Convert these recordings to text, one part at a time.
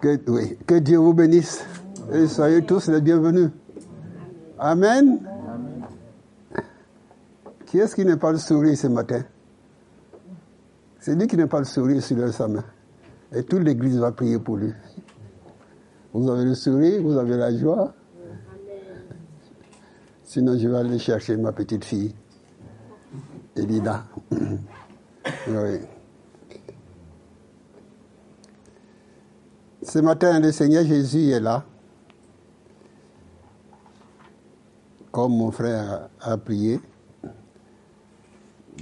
Que, Dieu vous bénisse et soyez tous les bienvenus. Amen. Qui est-ce qui n'a pas le sourire ce matin? C'est lui qui n'a pas le sourire sur sa main. Et toute l'église va prier pour lui. Vous avez le sourire, vous avez la joie. Sinon, je vais aller chercher ma petite fille, Elida. oui. Ce matin, le Seigneur Jésus est là. Comme mon frère a prié,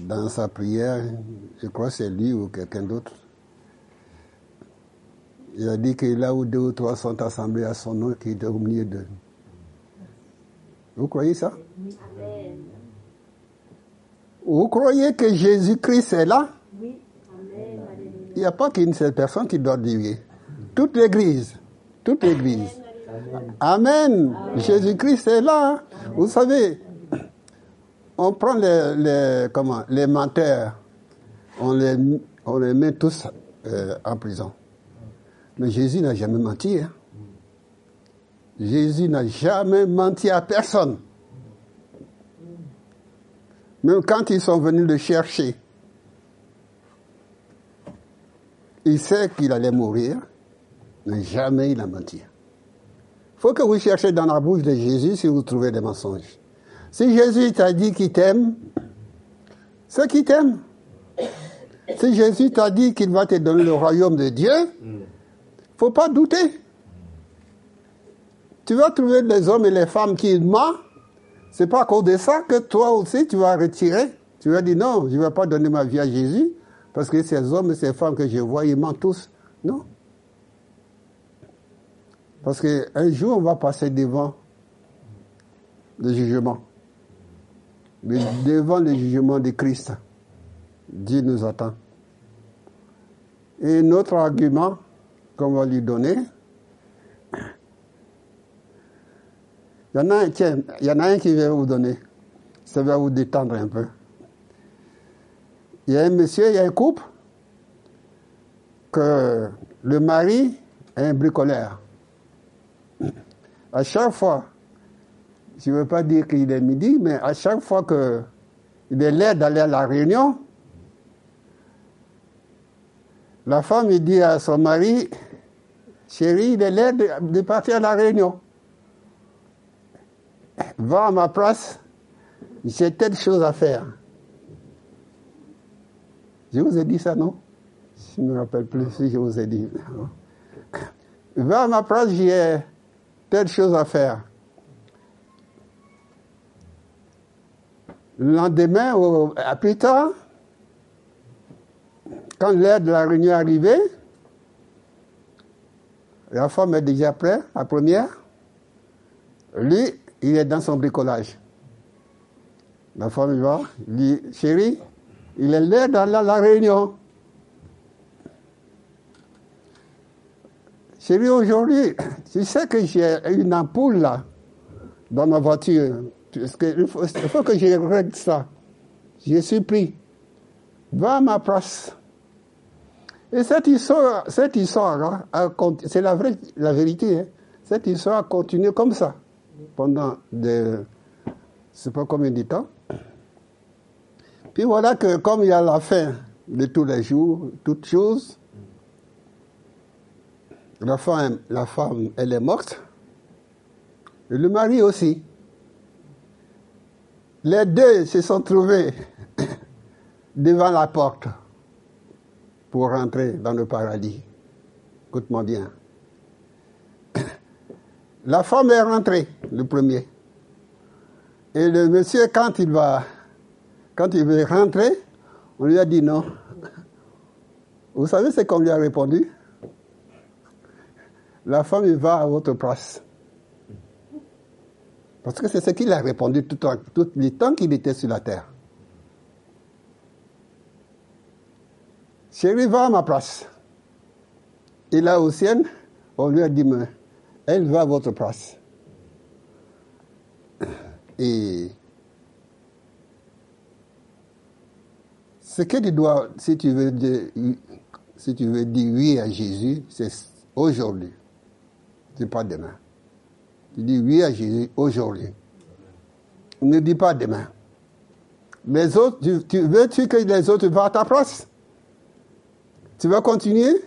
dans sa prière, je crois que c'est lui ou quelqu'un d'autre, il a dit que là où deux ou trois sont assemblés à son nom, qu'il est au milieu d'eux. Vous croyez ça? Vous croyez que Jésus-Christ est là? Oui. Il n'y a pas qu'une seule personne qui doit dire. Toute l'Église. Toute l'Église. Amen. Jésus-Christ est là. Vous savez, on prend les, les, comment, les menteurs, on les, on les met tous euh, en prison. Mais Jésus n'a jamais menti. Hein. Jésus n'a jamais menti à personne. Même quand ils sont venus le chercher, il sait qu'il allait mourir, mais jamais il a menti. Il faut que vous cherchiez dans la bouche de Jésus si vous trouvez des mensonges. Si Jésus t'a dit qu'il t'aime, c'est qu'il t'aime. Si Jésus t'a dit qu'il va te donner le royaume de Dieu, faut pas douter. Tu vas trouver des hommes et les femmes qui mentent. C'est pas à cause de ça que toi aussi tu vas retirer. Tu vas dire non, je ne vais pas donner ma vie à Jésus parce que ces hommes et ces femmes que je vois, ils mentent tous. Non. Parce qu'un jour, on va passer devant le jugement. Mais devant le jugement de Christ, Dieu nous attend. Et notre argument qu'on va lui donner, il y en a un, y en a qui va vous donner. Ça va vous détendre un peu. Il y a un monsieur, il y a un couple, que le mari est un bricoleur. À chaque fois, je ne veux pas dire qu'il est midi, mais à chaque fois qu'il est l'air d'aller à la réunion, la femme dit à son mari, chérie, il est l'air de, de partir à la réunion. Va à ma place, j'ai telle chose à faire. Je vous ai dit ça, non? Je ne me rappelle plus si je vous ai dit. Va à ma place, j'ai telle chose à faire. Le lendemain, à plus tard, quand l'heure de la réunion est arrivée, la femme est déjà prête, la première. Lui, il est dans son bricolage. La femme va, dit, chérie, il est là dans la réunion. Chérie, aujourd'hui, tu sais que j'ai une ampoule là, dans ma voiture. Il, faut, que je règle ça. Je suis pris. Va à ma place. Et cette histoire, cette histoire, hein, c'est la, vérité. Hein. Cette histoire a continué comme ça pendant de, c'est pas combien de temps. Puis voilà que comme il y a la fin de tous les jours, toutes choses, la femme, elle est morte. Et le mari aussi. Les deux se sont trouvés devant la porte pour rentrer dans le paradis. Écoute-moi bien. La femme est rentrée, le premier. Et le monsieur, quand il va, quand il veut rentrer, on lui a dit non. Vous savez ce qu'on lui a répondu? La femme, va à votre place. Parce que c'est ce qu'il a répondu tout, le temps qu'il était sur la terre. Chérie, va à ma place. Et là, au ciel, on lui a dit, elle va à votre place. Et ce que tu dois, si tu veux, dire, si tu veux dire oui à Jésus, c'est aujourd'hui. Pas demain. Tu dis oui à Jésus aujourd'hui. Ne dis pas demain. Les autres, tu, veux-tu que les autres vont à ta place? Tu vas continuer?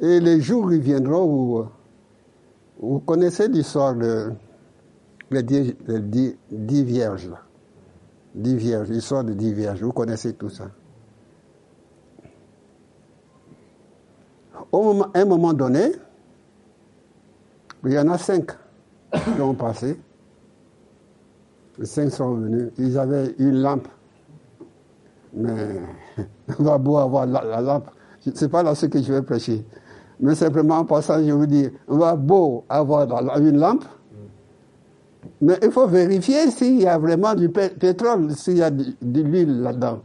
Et les jours ils viendront où vous connaissez l'histoire de les dix, vierges là. Dix vierges, l'histoire de dix vierges, vous connaissez tout ça. Au un moment donné, il y en a cinq qui ont passé. Les cinq sont venus. Ils avaient une lampe. Mais on va beau avoir la, lampe. Ce n'est pas là ce que je vais prêcher. Mais simplement en passant, je vous dis, on va beau avoir une lampe. Mais il faut vérifier s'il y a vraiment du pétrole, s'il y a de, l'huile là-dedans.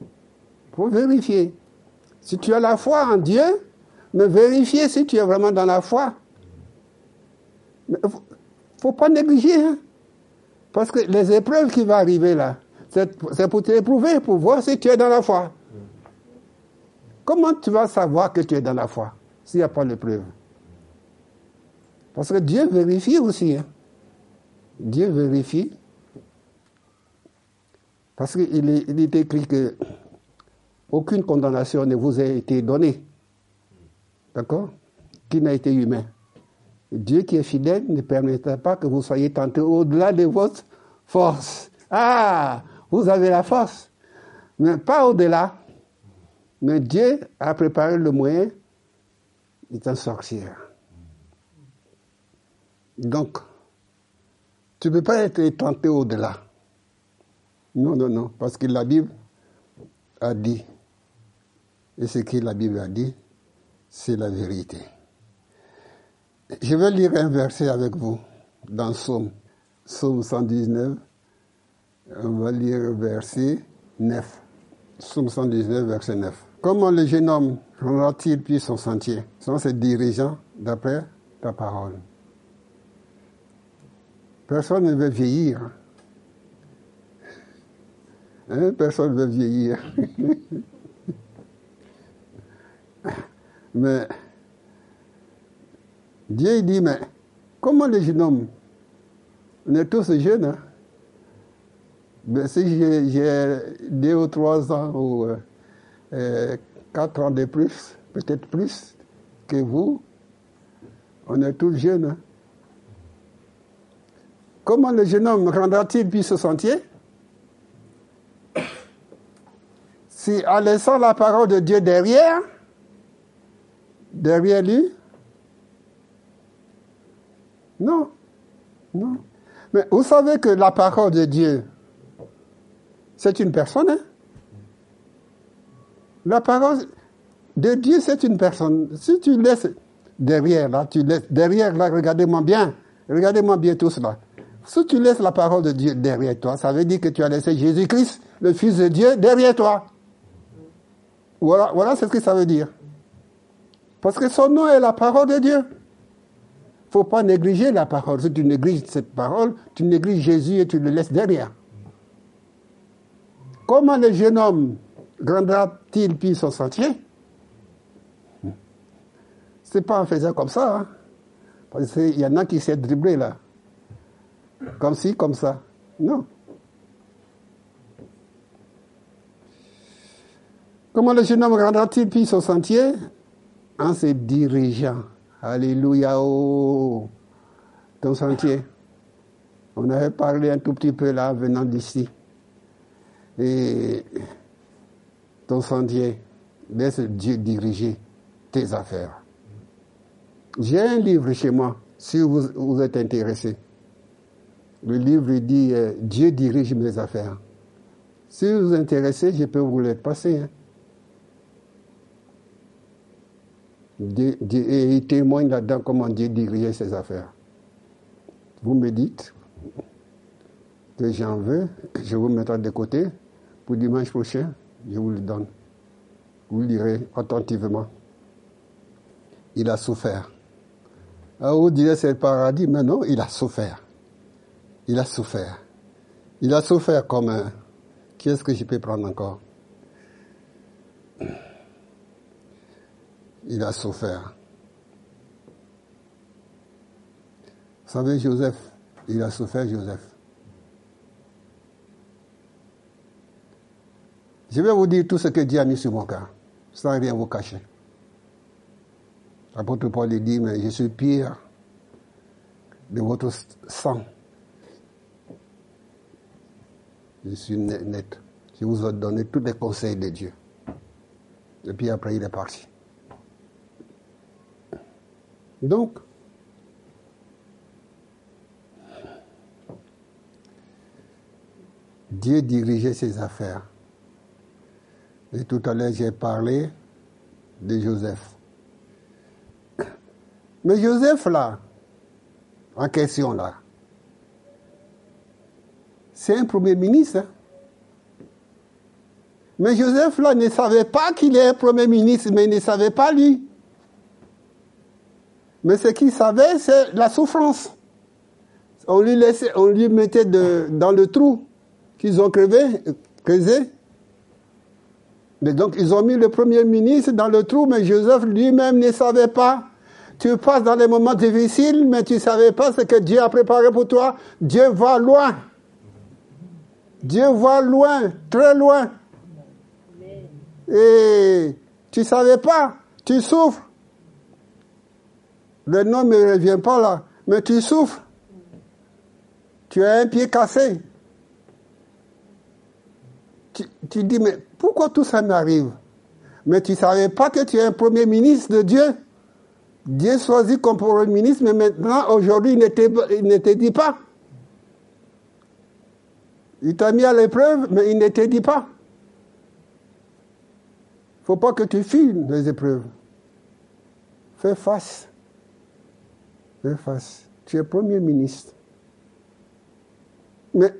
Il faut vérifier. Si tu as la foi en Dieu, mais vérifier si tu es vraiment dans la foi. Il ne faut, pas négliger. Hein. Parce que les épreuves qui vont arriver là, c'est pour t'éprouver, pour voir si tu es dans la foi. Comment tu vas savoir que tu es dans la foi s'il n'y a pas d'épreuve Parce que Dieu vérifie aussi. Hein. Dieu vérifie. Parce qu'il est, est écrit que aucune condamnation ne vous a été donnée. D'accord? Qui n'a été humain? Dieu qui est fidèle ne permettra pas que vous soyez tentés au-delà de votre force. Ah, vous avez la force, mais pas au-delà. Mais Dieu a préparé le moyen d'en sortir. Donc, tu ne peux pas être tenté au-delà. Non, non, non, parce que la Bible a dit, et ce que la Bible a dit, c'est la vérité. Je vais lire un verset avec vous dans Somme, Somme 119. On va lire verset 9. Somme 119, verset 9. Comment le jeune homme prendra-t-il puis son sentier? Sans se dirigeant d'après ta parole Personne ne veut vieillir. Hein? Personne ne veut vieillir. mais Dieu dit, mais comment les jeunes hommes On est tous jeunes. Hein? Mais si j'ai deux ou trois ans ou euh, euh, quatre ans de plus, peut-être plus que vous, on est tous jeunes. Hein? Comment le jeune homme rendra-t-il puis ce sentier Si en laissant la parole de Dieu derrière, derrière lui, non, non. Mais vous savez que la parole de Dieu, c'est une personne. Hein? La parole de Dieu, c'est une personne. Si tu laisses derrière, là, tu laisses derrière, là, regardez-moi bien, regardez-moi bien tout cela. Si tu laisses la parole de Dieu derrière toi, ça veut dire que tu as laissé Jésus-Christ, le Fils de Dieu, derrière toi. Voilà, voilà ce que ça veut dire. Parce que son nom est la parole de Dieu faut pas négliger la parole. Si tu négliges cette parole, tu négliges Jésus et tu le laisses derrière. Comment le jeune homme grandira-t-il puis son sentier? C'est pas en faisant comme ça. Hein. Parce qu'il y en a qui s'est dribblé là. Comme ci, comme ça. Non. Comment le jeune homme grandira-t-il puis son sentier? En se dirigeant Alléluia, oh, ton sentier. On avait parlé un tout petit peu là, venant d'ici. Et ton sentier, laisse Dieu diriger tes affaires. J'ai un livre chez moi, si vous, vous êtes intéressé. Le livre dit euh, Dieu dirige mes affaires. Si vous vous intéressez, je peux vous le passer. Hein. Et il témoigne là-dedans comment Dieu dirigeait ses affaires. Vous me dites que j'en veux, je vous mettrai de côté. Pour dimanche prochain, je vous le donne. Vous lirez attentivement. Il a souffert. Ah, vous direz c'est le paradis, mais non, il a souffert. Il a souffert. Il a souffert comme un... Qui est-ce que je peux prendre encore? Il a souffert. Vous savez, Joseph, il a souffert, Joseph. Je vais vous dire tout ce que Dieu a mis sur mon cœur, sans rien vous cacher. L'apôtre Paul dit, mais je suis pire de votre sang. Je suis net. Je vous ai donné tous les conseils de Dieu. Et puis après, il est parti. Donc, Dieu dirigeait ses affaires. Et tout à l'heure, j'ai parlé de Joseph. Mais Joseph, là, en question, là, c'est un premier ministre. Hein. Mais Joseph, là, ne savait pas qu'il est premier ministre, mais il ne savait pas lui. Mais ce qu'il savait, c'est la souffrance. On lui, laissait, on lui mettait dans le trou qu'ils ont crevé, creusé. Mais donc, ils ont mis le premier ministre dans le trou, mais Joseph lui-même ne savait pas. Tu passes dans les moments difficiles, mais tu ne savais pas ce que Dieu a préparé pour toi. Dieu va loin. Dieu va loin, très loin. Et tu ne savais pas, tu souffres. Le nom ne revient pas là, mais tu souffres. Tu as un pied cassé. Tu, dis, mais pourquoi tout ça m'arrive Mais tu ne savais pas que tu es un premier ministre de Dieu. Dieu choisit comme premier ministre, mais maintenant, aujourd'hui, il ne te dit pas. Il t'a mis à l'épreuve, mais il ne te dit pas. Il ne faut pas que tu files les épreuves. Fais face. Face. Tu es premier ministre. Mais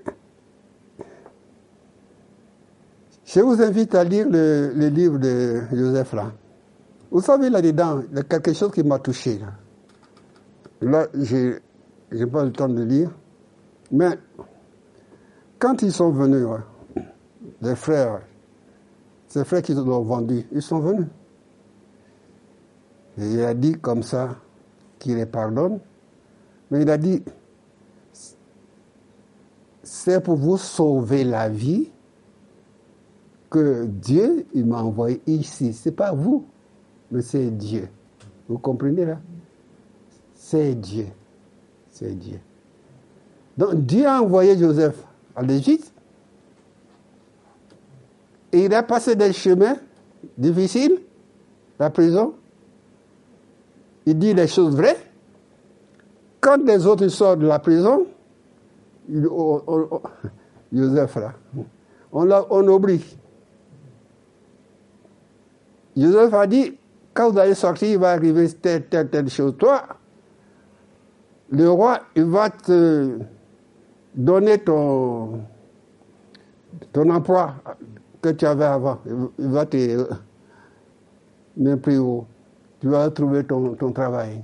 je vous invite à lire le, livre de Joseph là. Vous savez là-dedans, il y a quelque chose qui m'a touché. Là, là je n'ai pas le temps de lire. Mais quand ils sont venus, les frères, ces frères qui ont vendu, ils sont venus. Et il a dit comme ça qu'il les pardonne, mais il a dit, c'est pour vous sauver la vie que Dieu m'a envoyé ici. C'est pas vous, mais c'est Dieu. Vous comprenez là? C'est Dieu. C'est Dieu. Donc Dieu a envoyé Joseph en Égypte. Et il a passé des chemins difficiles, la prison. Il dit les choses vraies. Quand les autres sortent de la prison, Joseph là, on, on oublie. Joseph a dit, quand vous allez sortir, il va arriver telle, telle, telle chose. Toi, le roi, il va te donner ton, ton emploi que tu avais avant. Il va te mettre plus haut. Tu vas trouver ton, travail.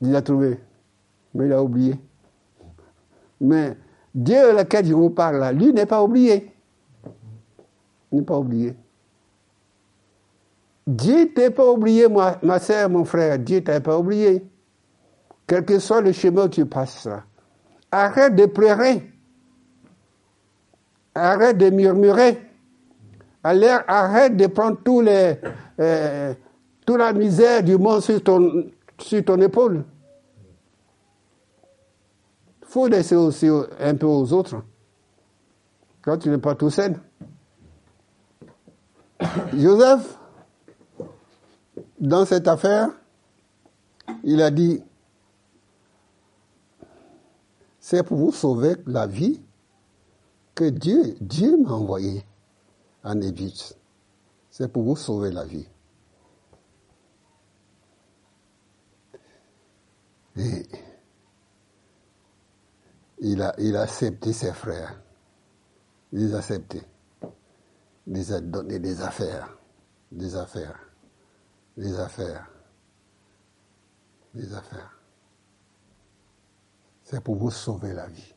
Il l'a trouvé, mais il a oublié. Mais Dieu lequel je vous parle là, lui n'est pas oublié. Il n'est pas oublié. Dieu t'a pas oublié, moi, ma soeur, mon frère. Dieu t'a pas oublié. Quel que soit le chemin où tu passes, arrête de pleurer. Arrête de murmurer. Arrête de prendre tous les, euh, toute la misère du monde sur ton, sur ton épaule. Il faut laisser aussi un peu aux autres. Quand tu n'es pas tout seul. Joseph, dans cette affaire, il a dit, c'est pour vous sauver la vie que Dieu m'a envoyé en Égypte. C'est pour vous sauver la vie. Et il a, accepté ses frères. Il les a acceptés. Il les a donné des affaires. Des affaires les affaires. Les affaires. C'est pour vous sauver la vie.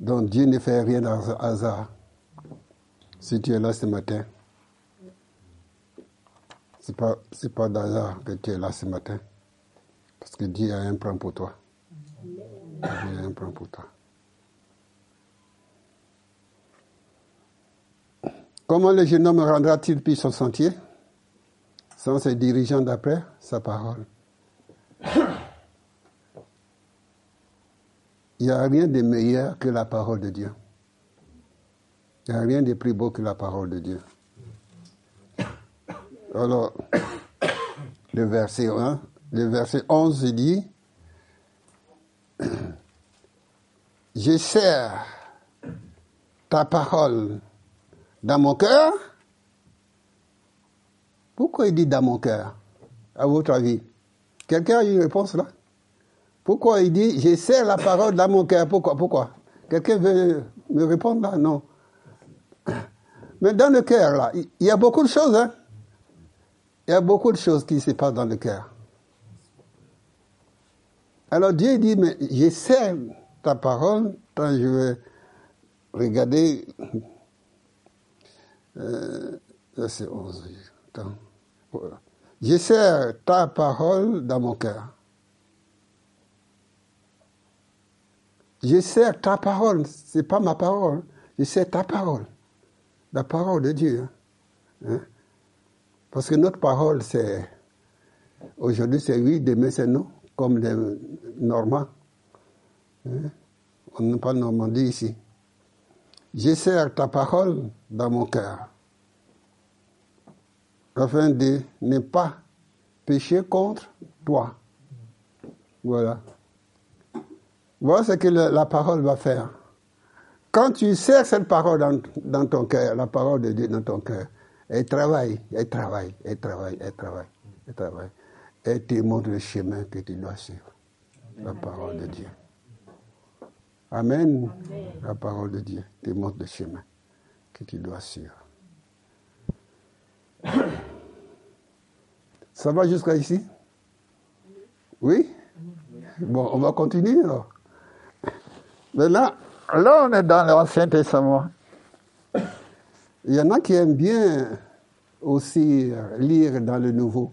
Donc Dieu ne fait rien dans hasard. Si tu es là ce matin, C'est pas, c'est pas d'hasard que tu es là ce matin. Parce que Dieu a un plan pour toi. Dieu a un plan pour toi. Comment le jeune homme rendra-t-il puis son sentier? Sans ses dirigeants d'après sa parole Il n'y a rien de meilleur que la parole de Dieu. Il n'y a rien de plus beau que la parole de Dieu. Alors, le verset 1, le verset 11 il dit, Je sers ta parole dans mon cœur. Pourquoi il dit dans mon cœur, à votre avis? Quelqu'un a une réponse là? Pourquoi il dit, je sers la parole dans mon cœur Pourquoi Pourquoi? Quelqu'un veut me répondre là? Non. Mais dans le cœur là, il y a beaucoup de choses. Hein? Il y a beaucoup de choses qui se passent dans le cœur. Alors Dieu dit, mais j'essaie ta parole quand je vais regarder euh, verset 11. J'essaie ta parole dans mon cœur. J'essaie ta parole, c'est pas ma parole, j'essaie ta parole, la parole de Dieu. Hein? Parce que notre parole, c'est. Aujourd'hui, c'est oui, demain, c'est non, comme les Normands. Hein? On n'a pas Normandie ici. J'essaie ta parole dans mon cœur, afin de ne pas pécher contre toi. Voilà. Voilà ce que la parole va faire. Quand tu sers cette parole dans, dans ton cœur, la parole de Dieu dans ton cœur, elle travaille, elle travaille, elle travaille, elle travaille, elle travaille. Elle te montre le chemin que tu dois suivre. La parole de Dieu. Amen. La parole de Dieu te montre le chemin que tu dois suivre. Ça va jusqu'à ici? Oui? Bon, on va continuer alors. Mais là, là on est dans l'Ancien Testament. Il y en a qui aiment bien aussi lire dans le Nouveau.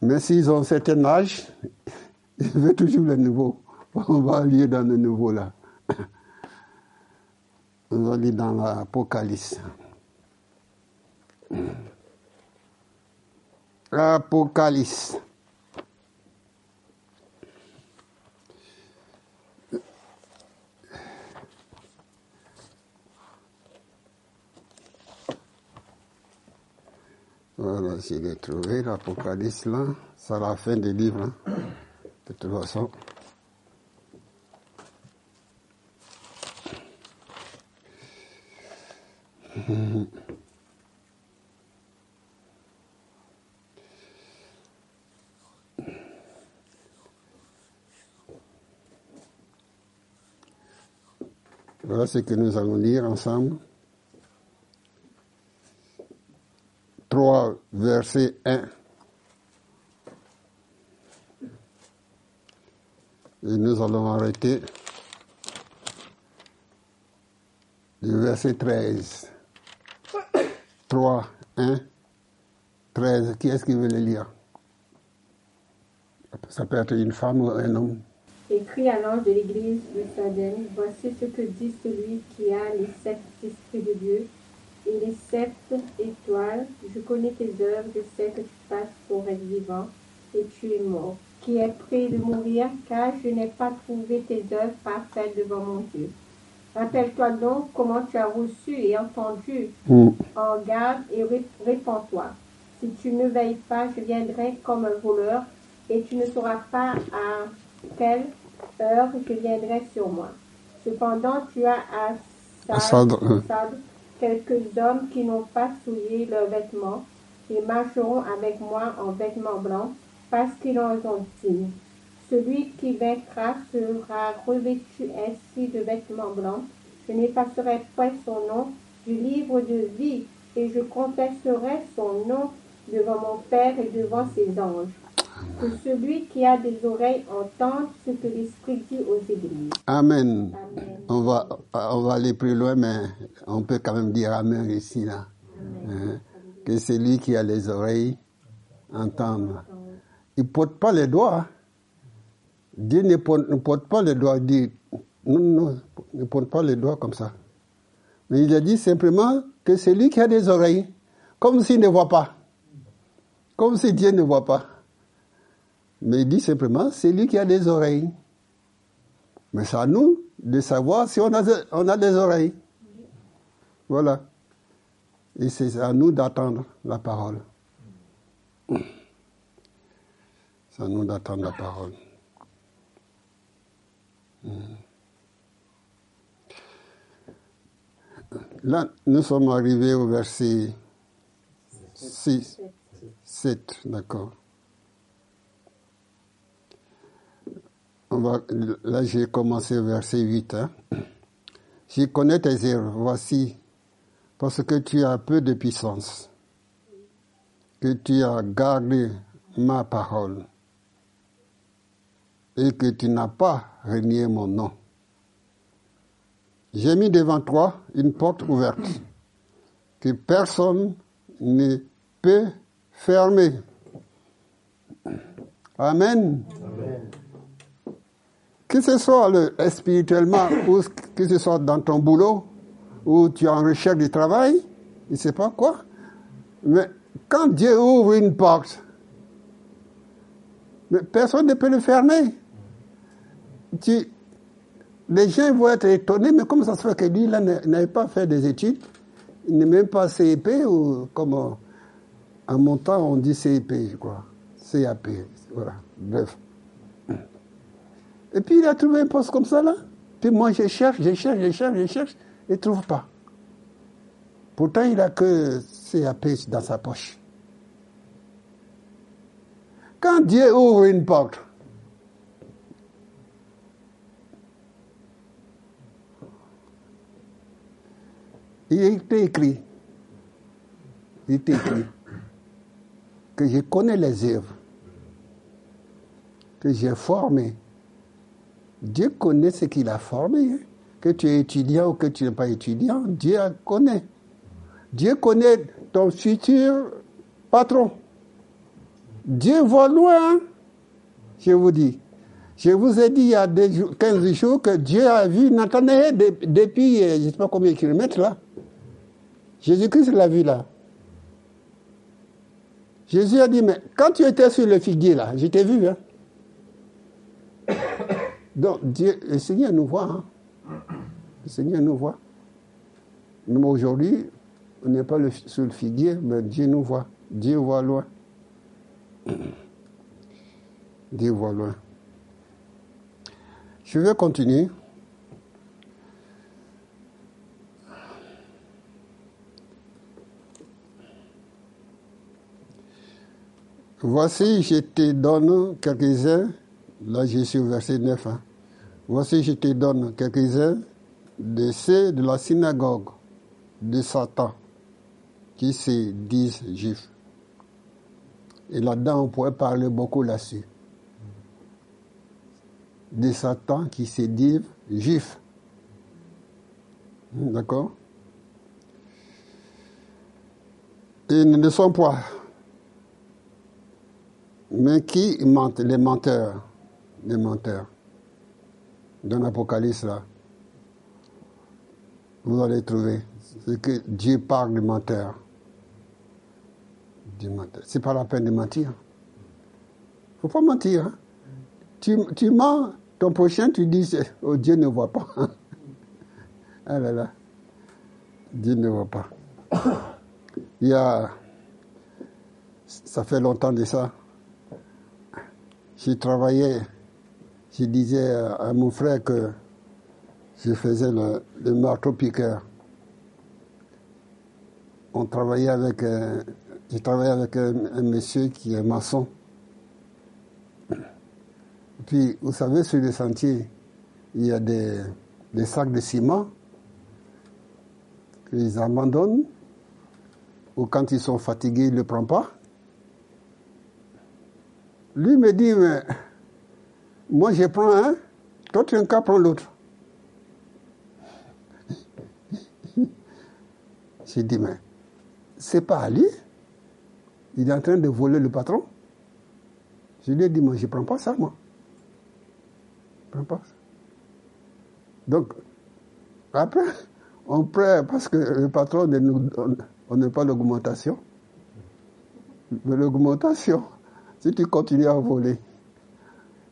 Mais s'ils ont un certain âge, ils veulent toujours le Nouveau. On va lire dans le Nouveau là. On va lire dans l'Apocalypse. Apocalypse. Voilà, je l'ai trouvé, l'Apocalypse là. C'est la fin des livres, hein, de toute façon. Voilà ce que nous allons lire ensemble. 3, verset 1. Et nous allons arrêter le verset 13. 3, 1, 13. Qui est-ce qui veut le lire? Ça peut être une femme ou un homme. Écrit à l'ange de l'église de Sadène, voici ce que dit celui qui a les sept esprits de Dieu et les sept étoiles. Je connais tes œuvres, je sais que tu passes pour être vivant et tu es mort. Qui est prêt de mourir, car je n'ai pas trouvé tes œuvres parfaites devant mon Dieu. Rappelle-toi donc comment tu as reçu et entendu. Mm. En garde et ré- répands-toi. Si tu ne veilles pas, je viendrai comme un voleur et tu ne sauras pas à quelle heure je viendrai sur moi. Cependant, tu as à À Quelques hommes qui n'ont pas souillé leurs vêtements et marcheront avec moi en vêtements blancs parce qu'ils en ont dit. Celui qui vaincra sera revêtu ainsi de vêtements blancs. Je n'effacerai point son nom du livre de vie et je confesserai son nom devant mon Père et devant ses anges. Que celui qui a des oreilles entende ce que l'Esprit dit aux églises. Amen. Amen. On va, on va aller plus loin, mais on peut quand même dire Amen ici, là. Hein? Que celui qui a les oreilles entende. Il ne porte pas les doigts. Dieu ne porte, ne porte pas les doigts. Il dit, non, non, ne porte pas les doigts comme ça. Mais il a dit simplement que celui qui a des oreilles, comme s'il ne voit pas. Comme si Dieu ne voit pas. Mais il dit simplement, c'est lui qui a des oreilles. Mais c'est à nous de savoir si on a, on a des oreilles. Voilà. Et c'est à nous d'attendre la parole. C'est à nous d'attendre la parole. Là, nous sommes arrivés au verset 6, 7, d'accord. Là, j'ai commencé verset 8. Hein. Je connais tes erreurs, voici, parce que tu as peu de puissance, que tu as gardé ma parole et que tu n'as pas renié mon nom. J'ai mis devant toi une porte ouverte que personne ne peut fermer. Amen. Que ce soit le, spirituellement ou que ce soit dans ton boulot ou tu es en recherche du travail, je ne sais pas quoi, mais quand Dieu ouvre une porte, personne ne peut le fermer. Tu, les gens vont être étonnés, mais comment ça se fait que lui, là, n'avait pas fait des études Il n'est même pas CEP ou comme en mon temps, on dit CEP, je crois. CAP, voilà, bref. Et puis il a trouvé un poste comme ça, là. Puis moi, je cherche, je cherche, je cherche, je cherche, et ne trouve pas. Pourtant, il a que CAP dans sa poche. Quand Dieu ouvre une porte, il est écrit, il est écrit que je connais les œuvres, que j'ai formé. Dieu connaît ce qu'il a formé. Hein. Que tu es étudiant ou que tu n'es pas étudiant, Dieu connaît. Dieu connaît ton futur patron. Dieu voit loin, hein. je vous dis. Je vous ai dit il y a 15 jours que Dieu a vu Nathanaël depuis, euh, je ne sais pas combien de kilomètres là. Jésus-Christ l'a vu là. Jésus a dit, mais quand tu étais sur le figuier là, je t'ai vu. Hein? Donc, Dieu, le Seigneur nous voit. Hein? Le Seigneur nous voit. Mais aujourd'hui, on n'est pas sur le figuier, mais Dieu nous voit. Dieu voit loin. Dieu voit loin. Je vais continuer. Voici, je te donne quelques-uns, là je suis au verset 9, hein. voici, je te donne quelques-uns de ceux de la synagogue de Satan qui se disent juifs. Et là-dedans, on pourrait parler beaucoup là-dessus. De Satan qui se disent juifs. D'accord? Ils ne sont pas mais qui mentent Les menteurs? Les menteurs. Dans l'Apocalypse, là, vous allez trouver. C'est que Dieu parle de menteurs. C'est pas la peine de mentir. faut pas mentir. Hein. Tu, tu mens ton prochain, tu dis, oh, Dieu ne voit pas. ah là là. Dieu ne voit pas. Il y a. Ça fait longtemps de ça je travaillais, je disais à mon frère que je faisais le, marteau-piqueur. On travaillait avec, euh, je travaillais avec un, monsieur qui est maçon. Puis, vous savez, sur les sentiers, il y a des, des sacs de ciment qu'ils abandonnent, ou quand ils sont fatigués, ils ne le prennent pas. Lui me dit, mais moi je prends un, toi tu un cas, prends l'autre. J'ai dit, mais c'est pas à lui, Il est en train de voler le patron. Je lui ai dit, moi, je ne prends pas ça, moi. Je prends pas ça. Donc, après, on prend, parce que le patron ne nous donne, on n'a pas l'augmentation. Mais l'augmentation, si tu continues à voler,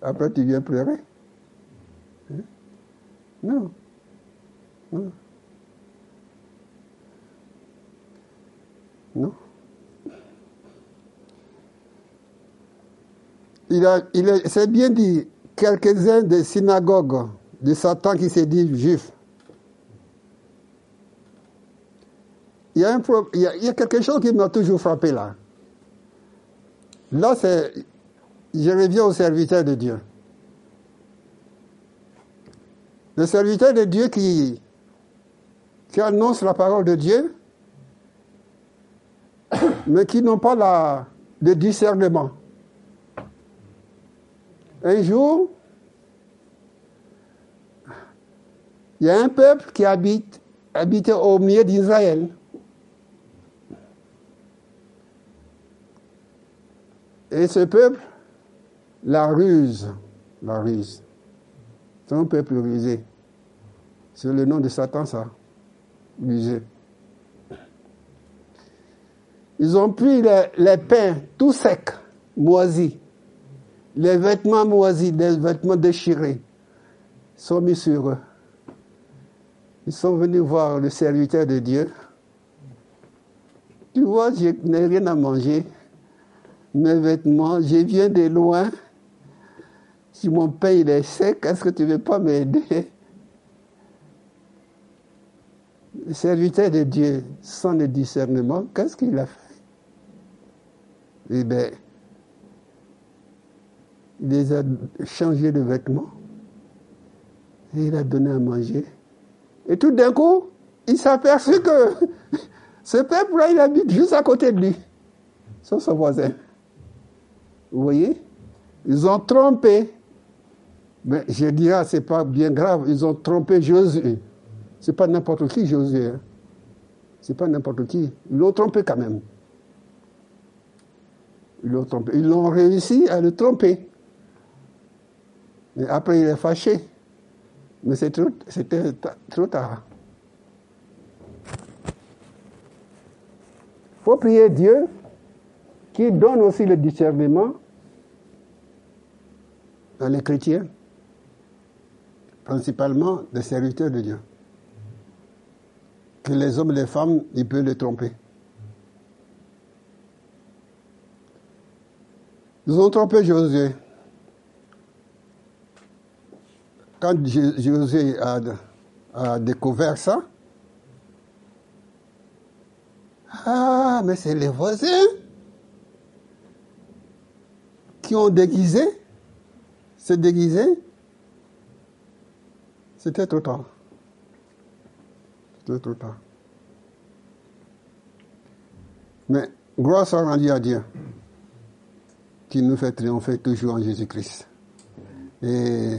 après tu viens pleurer. Hein? Non. Non. Non. Il a, il c'est bien dit, quelques-uns des synagogues de Satan qui se disent juifs. Il y, a un, il, il y a quelque chose qui m'a toujours frappé là. Là, c'est. Je reviens au serviteur de Dieu. Le serviteur de Dieu qui, qui annonce la parole de Dieu, mais qui n'ont pas la, le discernement. Un jour, il y a un peuple qui habite, habitait au milieu d'Israël. Et ce peuple, la ruse, la ruse. C'est un peuple rusé. C'est le nom de Satan, ça. Rusé. Ils ont pris les, pains tout secs, moisis, les vêtements moisis, les vêtements déchirés, sont mis sur eux. Ils sont venus voir le serviteur de Dieu. Tu vois, je n'ai rien à manger. Mes vêtements, je viens de loin. Si mon pain il est sec, est-ce que tu ne veux pas m'aider? Le serviteur de Dieu, sans le discernement, qu'est-ce qu'il a fait? Eh bien, il les a changés de vêtements et il a donné à manger. Et tout d'un coup, il s'est aperçu que ce peuple-là, il habite juste à côté de lui, c'est son voisin. Vous voyez? Ils ont trompé. Mais je dirais, c'est pas bien grave, ils ont trompé Josué. C'est pas n'importe qui, Josué. Hein. C'est pas n'importe qui. Ils l'ont trompé quand même. Ils l'ont trompé. Ils l'ont réussi à le tromper. Mais après, il est fâché. Mais c'était trop, tard. Il faut prier Dieu qui donne aussi le discernement à les chrétiens, principalement des serviteurs de Dieu. Que les hommes et les femmes, ils peuvent les tromper. Ils ont trompé Josué. quand Josué a, découvert ça, ah, mais c'est les voisins qui ont déguisé, se déguisé. C'était trop tard. C'était trop tard. Mais gloire soit rendue à Dieu qui nous fait triompher toujours en Jésus-Christ. Et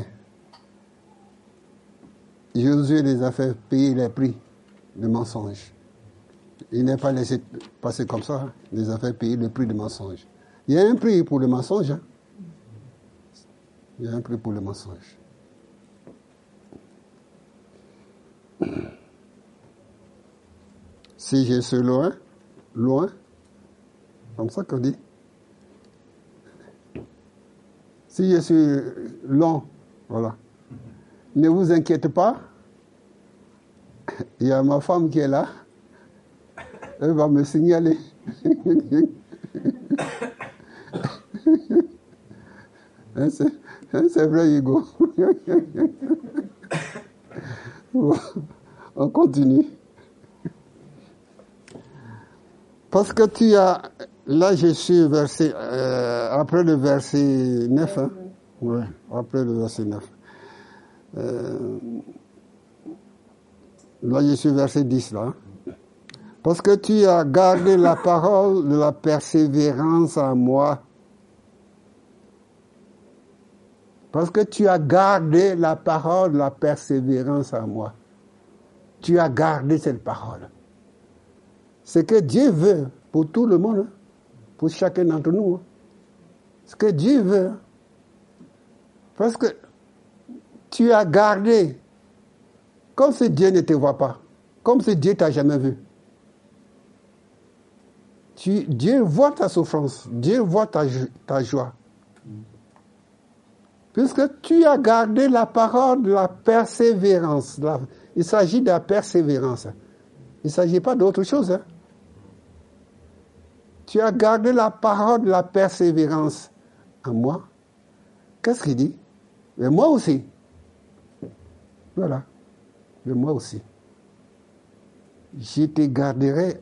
Jésus les a fait payer les prix de mensonge. Il n'est pas laissé passer comme ça. Hein. Il les a fait payer le prix de mensonge. Il y a un prix pour le mensonge. Hein. Il y a un prix pour le mensonge. Si je suis loin, loin, comme ça qu'on dit. Si je suis long, voilà. Ne vous inquiétez pas. Il y a ma femme qui est là. Elle va me signaler. Hein, hein, c'est vrai, Hugo? On continue. Parce que tu as. Là, je suis versé. Euh, après le verset 9. Hein? Ouais, après le verset 9. Euh, là, je suis verset 10 là. Parce que tu as gardé la parole de la persévérance en moi. Parce que tu as gardé la parole la persévérance en moi. Tu as gardé cette parole. Ce que Dieu veut pour tout le monde, hein. pour chacun d'entre nous. hein. Ce que Dieu veut. Parce que tu as gardé, comme si Dieu ne te voit pas, comme si Dieu t'a jamais vu. Tu- Dieu voit ta souffrance, Dieu voit ta joie. Puisque tu as gardé la parole de la persévérance. Il s'agit de la persévérance. Il ne s'agit pas d'autre chose. hein. Tu as gardé la parole de la persévérance en moi. Qu'est-ce qu'il dit? Mais moi aussi. Voilà. Mais moi aussi. Je te garderai.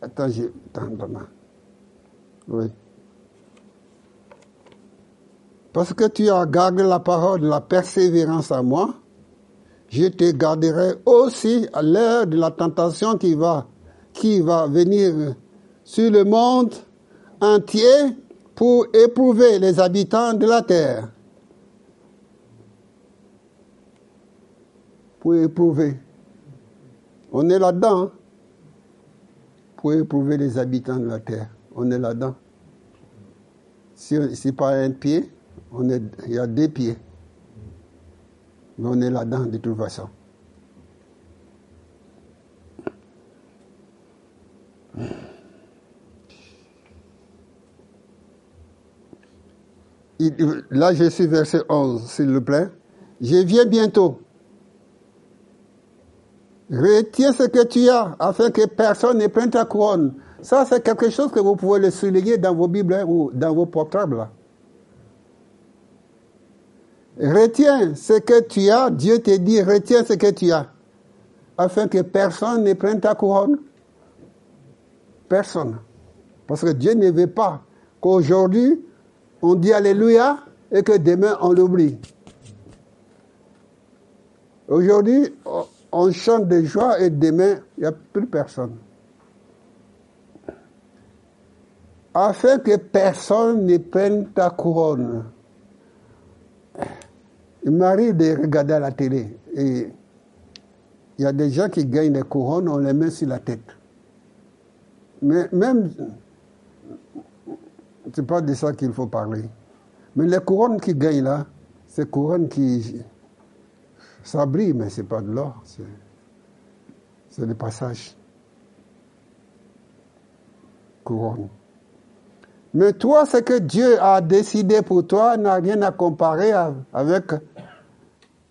Attends, je... Attends. Oui. Parce que tu as gardé la parole de la persévérance à moi, je te garderai aussi à l'heure de la tentation qui va, qui va venir sur le monde entier pour éprouver les habitants de la terre. Pour éprouver. On est là-dedans. hein. Pour éprouver les habitants de la terre. On est là-dedans. Si c'est pas un pied, on est, il y a deux pieds. Mais on est là-dedans de toute façon. Là, je suis verset 11, s'il vous plaît. Je viens bientôt. Retiens ce que tu as afin que personne ne prenne ta couronne. Ça, c'est quelque chose que vous pouvez le souligner dans vos Bibles hein, ou dans vos portables. Retiens ce que tu as. Dieu te dit, retiens ce que tu as. Afin que personne ne prenne ta couronne. Personne. Parce que Dieu ne veut pas qu'aujourd'hui, on dit Alléluia et que demain, on l'oublie. Aujourd'hui, on chante de joie et demain, il n'y a plus personne. Afin que personne ne prenne ta couronne. Il m'arrive de regarder à la télé et il y a des gens qui gagnent des couronnes, on les met sur la tête. Mais même, c'est pas de ça qu'il faut parler. Mais les couronnes qui gagnent là, c'est couronnes qui, ça brille, mais c'est pas de l'or, c'est, le passage. Couronne. Mais toi, ce que Dieu a décidé pour toi n'a rien à comparer avec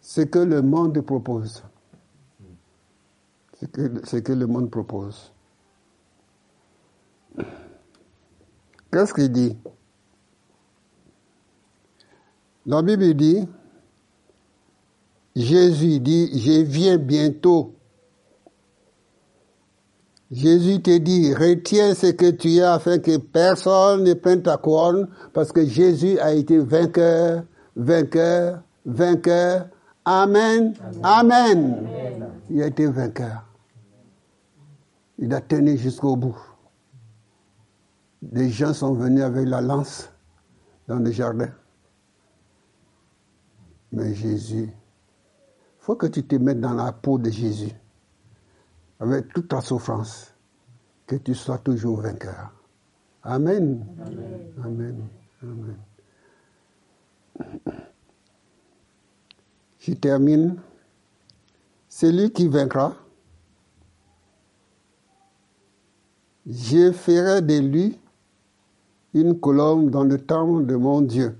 ce que le monde propose. Ce que le monde propose. Qu'est-ce qu'il dit? La Bible dit, Jésus dit, je viens bientôt. Jésus te dit, retiens ce que tu as afin que personne ne prenne ta couronne, parce que Jésus a été vainqueur, vainqueur, vainqueur. Amen. Amen. Il a été vainqueur. Il a tenu jusqu'au bout. Des gens sont venus avec la lance dans le jardin. Mais Jésus, faut que tu te mettes dans la peau de Jésus, avec toute ta souffrance, que tu sois toujours vainqueur. Amen. Amen. Amen. Je termine. Celui qui vaincra, je ferai de lui une colombe dans le temple de mon Dieu.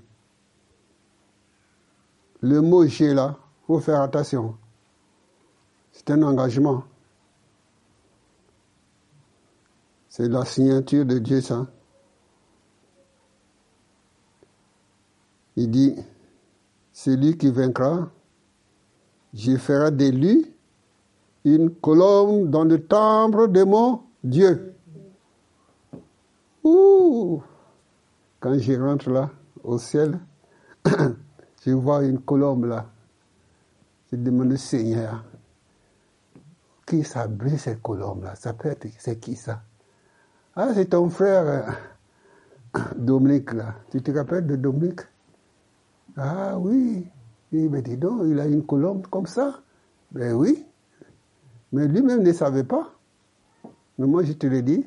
Le mot j'ai là, il faut faire attention. C'est un engagement. C'est la signature de Dieu, ça. Il dit, celui qui vaincra, je ferai de lui une colombe dans le temple de mon Dieu. Ouh! Quand je rentre là, au ciel, je vois une colombe là. Je demande au Seigneur, qui ça cette colombe là? Ça peut être, c'est qui ça? Ah, c'est ton frère euh, Dominique là. Tu te rappelles de Dominique? Ah oui. Il il a une colombe comme ça. Ben oui. Mais lui-même ne savait pas. Mais moi, je te le dis.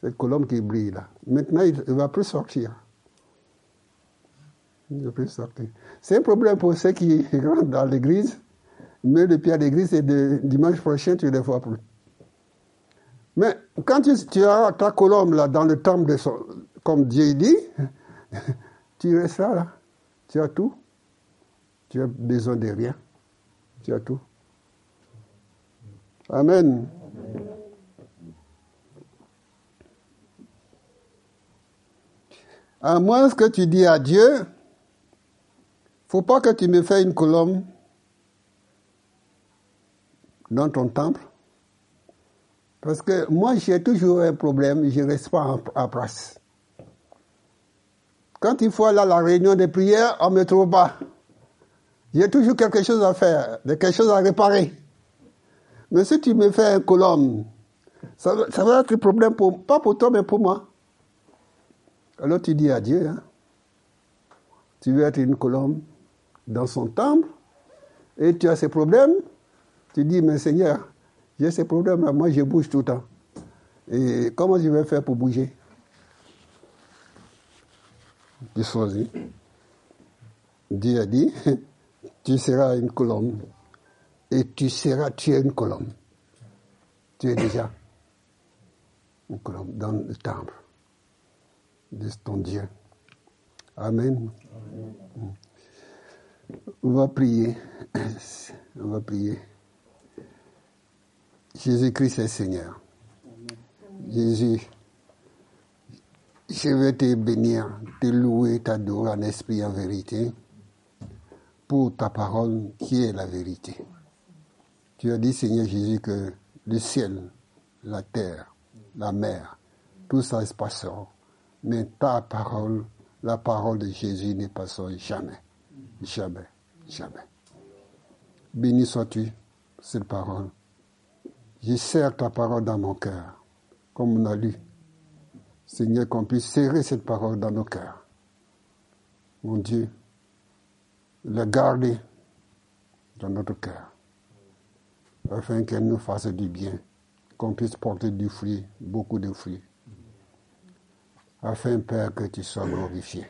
Cette colombe qui brille là. Maintenant, il ne va plus sortir. Il ne va plus sortir. C'est un problème pour ceux qui rentrent dans l'église, mais le pied à l'église et de dimanche prochain, tu les vois plus. Mais quand tu, as ta colombe là dans le temple de comme Dieu dit, tu restes là, là. Tu as tout. Tu as besoin de rien. Tu as tout. Amen. À moins que tu dis à Dieu, faut pas que tu me fasses une colombe dans ton temple. Parce que moi, j'ai toujours un problème, je ne reste pas en, place. Quand il faut aller à la réunion de prière, on ne me trouve pas. J'ai toujours quelque chose à faire, quelque chose à réparer. Mais si tu me fais un colombe, ça, va être un problème, pour, pas pour toi, mais pour moi. Alors tu dis à Dieu, hein, tu veux être une colombe dans son temple, et tu as ces problèmes, tu dis, mais Seigneur, j'ai ces problèmes-là, moi je bouge tout le temps. Et comment je vais faire pour bouger? Tu choisis. Dieu a dit, tu seras une colombe. Et tu seras, tu es une colombe. Tu es déjà une colombe dans le temple de ton Dieu. Amen. On va prier. On va prier. Jésus-Christ est Seigneur. Jésus, je vais te bénir, te louer, t'adorer en esprit en vérité pour ta parole qui est la vérité. Tu as dit, Seigneur Jésus, que le ciel, la terre, la mer, tout ça se passera. Mais ta parole, la parole de Jésus ne passera jamais. Jamais. Jamais. Béni sois-tu, cette parole. Je serre ta parole dans mon cœur, comme on a lu. Seigneur, qu'on puisse serrer cette parole dans nos cœurs. Mon Dieu, la garder dans notre cœur, afin qu'elle nous fasse du bien, qu'on puisse porter du fruit, beaucoup de fruits, afin, Père, que tu sois glorifié.